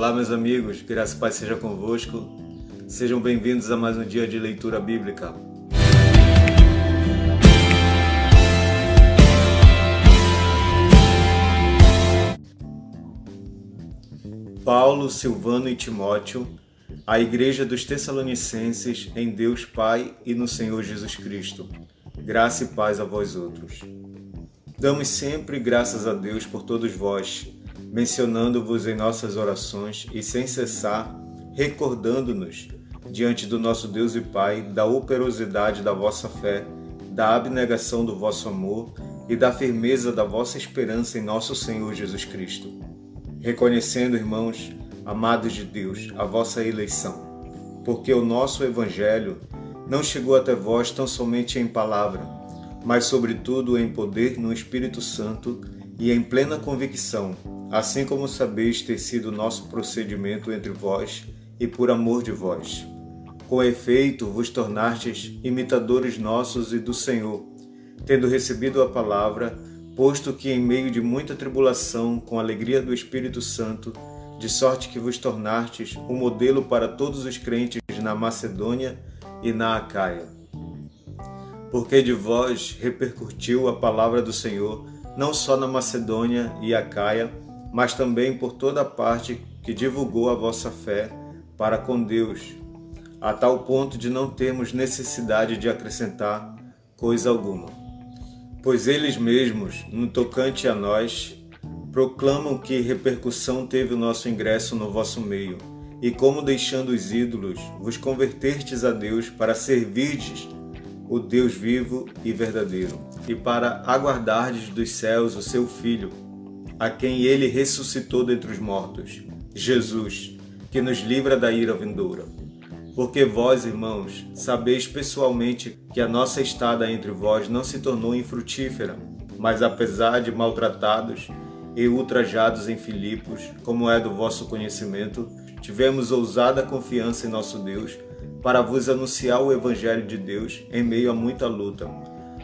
Olá, meus amigos, graça e paz seja convosco. Sejam bem-vindos a mais um dia de leitura bíblica. Paulo, Silvano e Timóteo, a Igreja dos Tessalonicenses em Deus Pai e no Senhor Jesus Cristo. Graça e paz a vós outros. Damos sempre graças a Deus por todos vós mencionando-vos em nossas orações e sem cessar recordando-nos diante do nosso Deus e Pai da operosidade da vossa fé, da abnegação do vosso amor e da firmeza da vossa esperança em nosso Senhor Jesus Cristo. Reconhecendo, irmãos, amados de Deus, a vossa eleição, porque o nosso Evangelho não chegou até vós tão somente em palavra, mas sobretudo em poder no Espírito Santo e em plena convicção assim como sabeis ter sido nosso procedimento entre vós e por amor de vós. Com efeito, vos tornastes imitadores nossos e do Senhor, tendo recebido a palavra, posto que em meio de muita tribulação, com alegria do Espírito Santo, de sorte que vos tornastes um modelo para todos os crentes na Macedônia e na Acaia. Porque de vós repercutiu a palavra do Senhor, não só na Macedônia e Acaia, mas também por toda parte que divulgou a vossa fé para com Deus, a tal ponto de não termos necessidade de acrescentar coisa alguma. Pois eles mesmos, no tocante a nós, proclamam que repercussão teve o nosso ingresso no vosso meio, e como deixando os ídolos, vos convertertes a Deus para servirdes o Deus vivo e verdadeiro, e para aguardardes dos céus o seu Filho, a quem ele ressuscitou dentre os mortos, Jesus, que nos livra da ira vindoura. Porque vós, irmãos, sabeis pessoalmente que a nossa estada entre vós não se tornou infrutífera, mas apesar de maltratados e ultrajados em Filipos, como é do vosso conhecimento, tivemos ousada confiança em nosso Deus para vos anunciar o Evangelho de Deus em meio a muita luta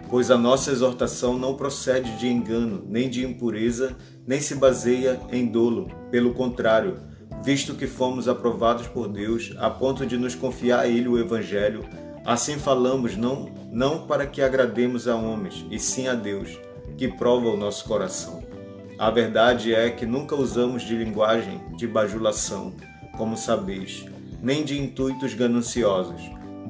pois a nossa exortação não procede de engano, nem de impureza, nem se baseia em dolo. Pelo contrário, visto que fomos aprovados por Deus a ponto de nos confiar a Ele o Evangelho, assim falamos não, não para que agrademos a homens, e sim a Deus, que prova o nosso coração. A verdade é que nunca usamos de linguagem de bajulação, como sabeis, nem de intuitos gananciosos.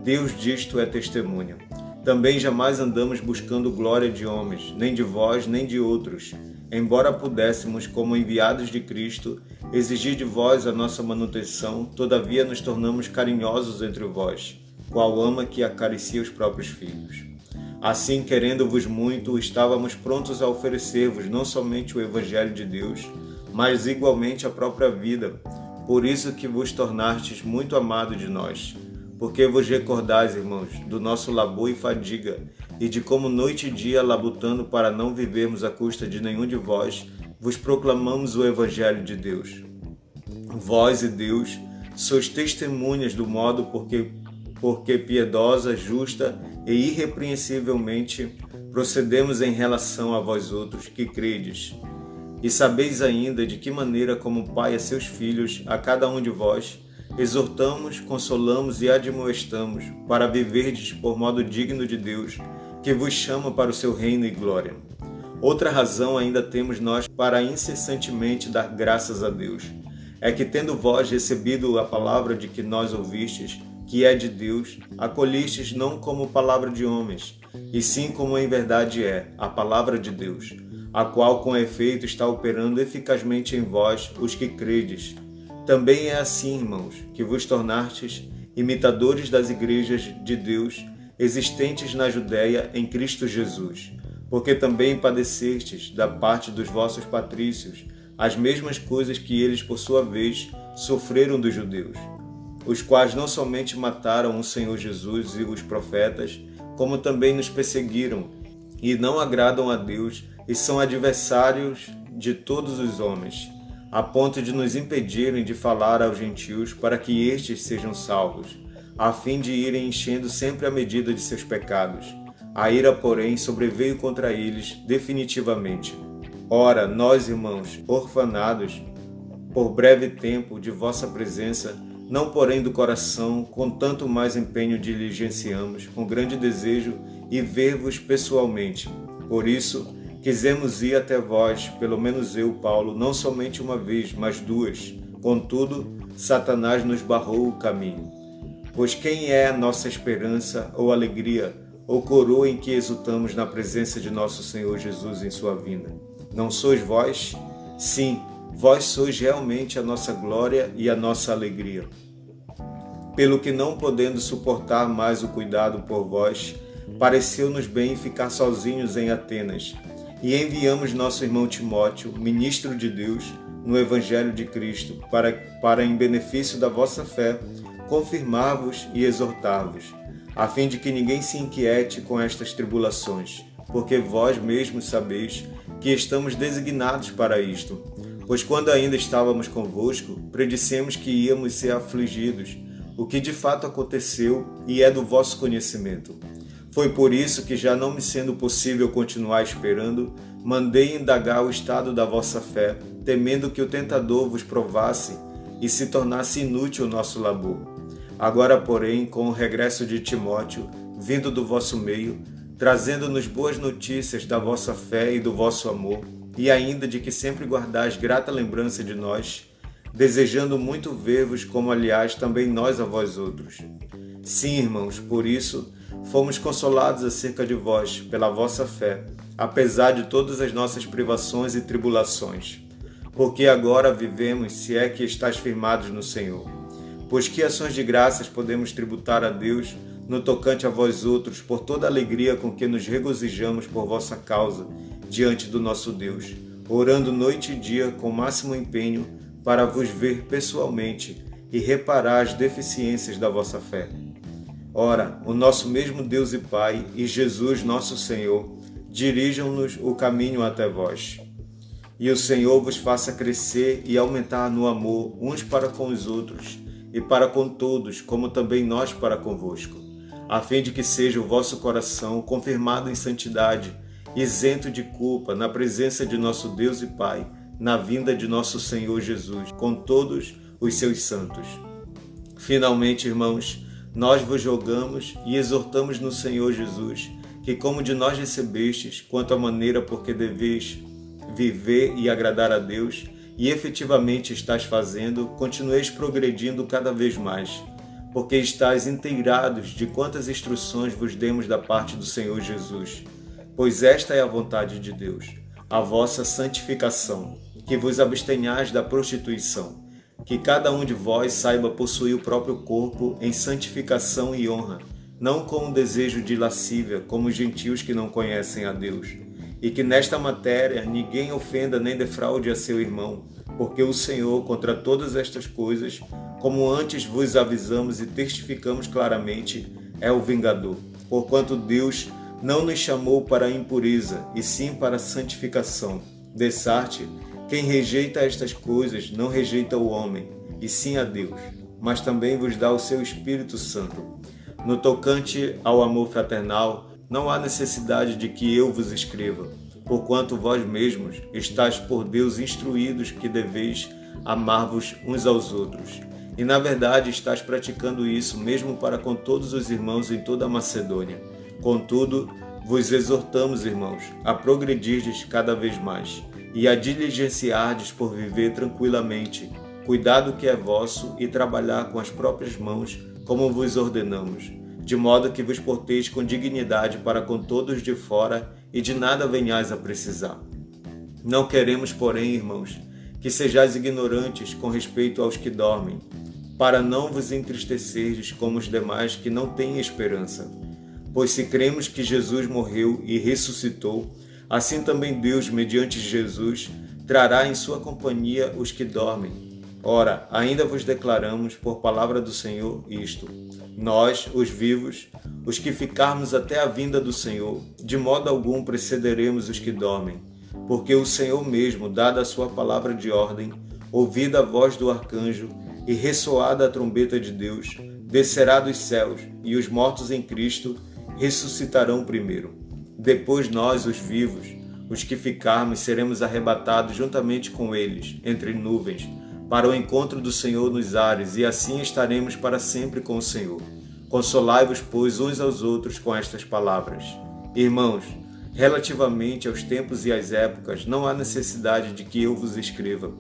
Deus disto é testemunha. Também jamais andamos buscando glória de homens, nem de vós, nem de outros, embora pudéssemos, como enviados de Cristo, exigir de vós a nossa manutenção, todavia nos tornamos carinhosos entre vós, qual ama que acaricia os próprios filhos. Assim, querendo-vos muito, estávamos prontos a oferecer-vos não somente o Evangelho de Deus, mas igualmente a própria vida, por isso que vos tornastes muito amado de nós porque vos recordais, irmãos, do nosso labor e fadiga, e de como noite e dia, labutando para não vivermos à custa de nenhum de vós, vos proclamamos o Evangelho de Deus. Vós e Deus sois testemunhas do modo porque, porque piedosa, justa e irrepreensivelmente procedemos em relação a vós outros que credes. E sabeis ainda de que maneira, como pai a seus filhos, a cada um de vós, exortamos, consolamos e admoestamos para viverdes por modo digno de Deus, que vos chama para o seu reino e glória. Outra razão ainda temos nós para incessantemente dar graças a Deus, é que tendo vós recebido a palavra de que nós ouvistes, que é de Deus, acolhistes não como palavra de homens, e sim como em verdade é, a palavra de Deus, a qual com efeito está operando eficazmente em vós, os que credes também é assim, irmãos, que vos tornastes imitadores das igrejas de Deus existentes na Judéia em Cristo Jesus, porque também padecestes da parte dos vossos patrícios as mesmas coisas que eles, por sua vez, sofreram dos judeus, os quais não somente mataram o Senhor Jesus e os profetas, como também nos perseguiram e não agradam a Deus e são adversários de todos os homens a ponto de nos impedirem de falar aos gentios para que estes sejam salvos, a fim de irem enchendo sempre a medida de seus pecados. A ira, porém, sobreveio contra eles definitivamente. Ora, nós, irmãos, orfanados, por breve tempo, de vossa presença, não porém do coração, com tanto mais empenho diligenciamos, com grande desejo, e ver-vos pessoalmente. Por isso, quisemos ir até vós, pelo menos eu, Paulo, não somente uma vez, mas duas. Contudo, Satanás nos barrou o caminho. Pois quem é a nossa esperança ou alegria, ou coroa em que exultamos na presença de nosso Senhor Jesus em sua vinda? Não sois vós? Sim, vós sois realmente a nossa glória e a nossa alegria. Pelo que não podendo suportar mais o cuidado por vós, pareceu-nos bem ficar sozinhos em Atenas, e enviamos nosso irmão Timóteo, ministro de Deus, no Evangelho de Cristo, para, para em benefício da vossa fé, confirmar-vos e exortar-vos, a fim de que ninguém se inquiete com estas tribulações, porque vós mesmos sabeis que estamos designados para isto. Pois quando ainda estávamos convosco, predissemos que íamos ser afligidos, o que de fato aconteceu e é do vosso conhecimento. Foi por isso que, já não me sendo possível continuar esperando, mandei indagar o estado da vossa fé, temendo que o tentador vos provasse e se tornasse inútil o nosso labor. Agora, porém, com o regresso de Timóteo, vindo do vosso meio, trazendo-nos boas notícias da vossa fé e do vosso amor, e ainda de que sempre guardais grata lembrança de nós, desejando muito ver-vos, como aliás também nós a vós outros. Sim, irmãos, por isso fomos consolados acerca de vós, pela vossa fé, apesar de todas as nossas privações e tribulações. Porque agora vivemos, se é que estáis firmados no Senhor. Pois que ações de graças podemos tributar a Deus no tocante a vós outros, por toda a alegria com que nos regozijamos por vossa causa diante do nosso Deus, orando noite e dia com máximo empenho para vos ver pessoalmente e reparar as deficiências da vossa fé. Ora, o nosso mesmo Deus e Pai e Jesus nosso Senhor dirijam-nos o caminho até vós. E o Senhor vos faça crescer e aumentar no amor uns para com os outros e para com todos, como também nós para convosco a fim de que seja o vosso coração confirmado em santidade, isento de culpa, na presença de nosso Deus e Pai, na vinda de nosso Senhor Jesus, com todos os seus santos. Finalmente, irmãos, nós vos rogamos e exortamos no Senhor Jesus, que como de nós recebestes, quanto à maneira por que deveis viver e agradar a Deus, e efetivamente estás fazendo, continueis progredindo cada vez mais porque estáis inteirados de quantas instruções vos demos da parte do Senhor Jesus. Pois esta é a vontade de Deus, a vossa santificação, que vos abstenhais da prostituição, que cada um de vós saiba possuir o próprio corpo em santificação e honra, não com o desejo de lascívia, como os gentios que não conhecem a Deus. E que nesta matéria ninguém ofenda nem defraude a seu irmão, porque o Senhor, contra todas estas coisas, como antes vos avisamos e testificamos claramente, é o vingador. Porquanto Deus não nos chamou para a impureza, e sim para a santificação. Dessarte, quem rejeita estas coisas não rejeita o homem, e sim a Deus, mas também vos dá o seu Espírito Santo. No tocante ao amor fraternal, não há necessidade de que eu vos escreva porquanto vós mesmos estáis por Deus instruídos que deveis amar-vos uns aos outros. E na verdade estás praticando isso mesmo para com todos os irmãos em toda a Macedônia. Contudo, vos exortamos, irmãos, a progredirdes cada vez mais e a diligenciardes por viver tranquilamente, cuidar do que é vosso e trabalhar com as próprias mãos, como vos ordenamos, de modo que vos porteis com dignidade para com todos de fora e de nada venhais a precisar. Não queremos, porém, irmãos, que sejais ignorantes com respeito aos que dormem, para não vos entristecerdes como os demais que não têm esperança. Pois se cremos que Jesus morreu e ressuscitou, assim também Deus, mediante Jesus, trará em sua companhia os que dormem. Ora, ainda vos declaramos, por palavra do Senhor, isto: nós, os vivos, os que ficarmos até a vinda do Senhor, de modo algum precederemos os que dormem, porque o Senhor mesmo, dada a sua palavra de ordem, ouvida a voz do arcanjo e ressoada a trombeta de Deus, descerá dos céus, e os mortos em Cristo ressuscitarão primeiro. Depois nós, os vivos, os que ficarmos, seremos arrebatados juntamente com eles, entre nuvens para o encontro do Senhor nos ares, e assim estaremos para sempre com o Senhor. Consolai-vos, pois, uns aos outros com estas palavras. Irmãos, relativamente aos tempos e às épocas, não há necessidade de que eu vos escreva,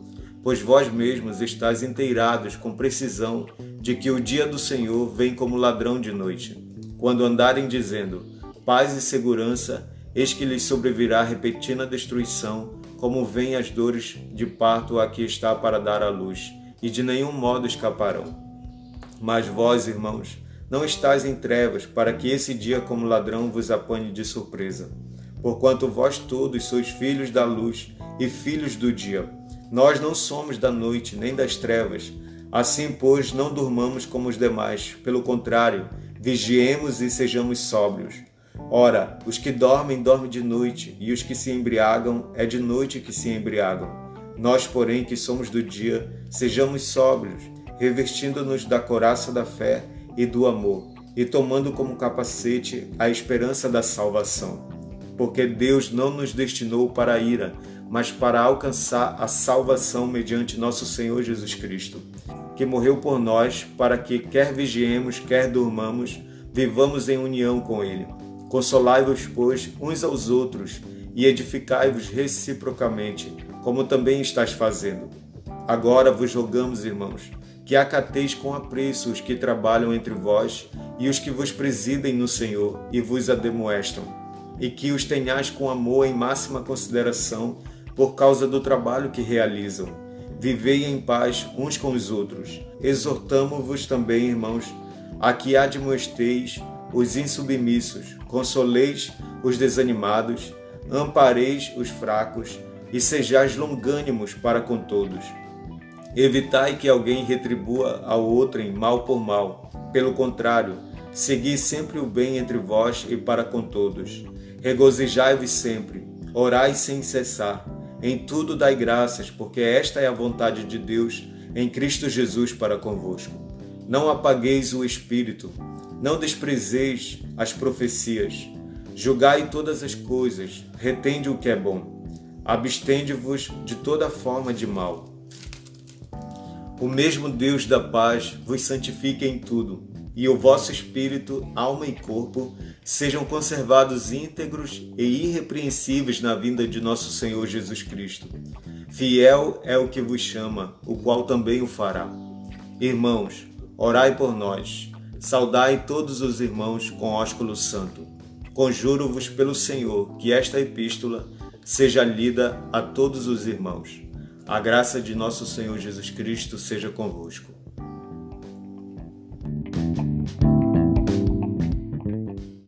pois vós mesmos estáis inteirados com precisão de que o dia do Senhor vem como ladrão de noite. Quando andarem dizendo paz e segurança, eis que lhes sobrevirá repentina destruição, como vêm as dores de parto a que está para dar à luz, e de nenhum modo escaparão. Mas vós, irmãos, não estáis em trevas, para que esse dia como ladrão vos apanhe de surpresa. Porquanto vós todos sois filhos da luz e filhos do dia. Nós não somos da noite nem das trevas. Assim, pois, não durmamos como os demais. Pelo contrário, vigiemos e sejamos sóbrios. Ora, os que dormem, dormem de noite, e os que se embriagam, é de noite que se embriagam. Nós, porém, que somos do dia, sejamos sóbrios, revestindo-nos da coraça da fé e do amor, e tomando como capacete a esperança da salvação. Porque Deus não nos destinou para a ira, mas para alcançar a salvação mediante nosso Senhor Jesus Cristo, que morreu por nós, para que, quer vigiemos, quer durmamos, vivamos em união com Ele. Consolai-vos, pois, uns aos outros e edificai-vos reciprocamente, como também estás fazendo. Agora vos rogamos, irmãos, que acateis com apreço os que trabalham entre vós e os que vos presidem no Senhor e vos ademoestam, e que os tenhais com amor em máxima consideração por causa do trabalho que realizam. Vivei em paz uns com os outros. Exortamo-vos também, irmãos, a que admoesteis os insubmissos, consoleis os desanimados, ampareis os fracos e sejais longânimos para com todos. Evitai que alguém retribua ao outro em mal por mal. Pelo contrário, segui sempre o bem entre vós e para com todos. Regozijai-vos sempre, orai sem cessar. Em tudo dai graças, porque esta é a vontade de Deus em Cristo Jesus para convosco. Não apagueis o espírito, não desprezeis as profecias. Julgai todas as coisas, retende o que é bom. Abstende-vos de toda forma de mal. O mesmo Deus da paz vos santifique em tudo, e o vosso espírito, alma e corpo sejam conservados íntegros e irrepreensíveis na vinda de nosso Senhor Jesus Cristo. Fiel é o que vos chama, o qual também o fará. Irmãos, orai por nós Saudai todos os irmãos com ósculo santo. Conjuro-vos pelo Senhor que esta epístola seja lida a todos os irmãos. A graça de nosso Senhor Jesus Cristo seja convosco.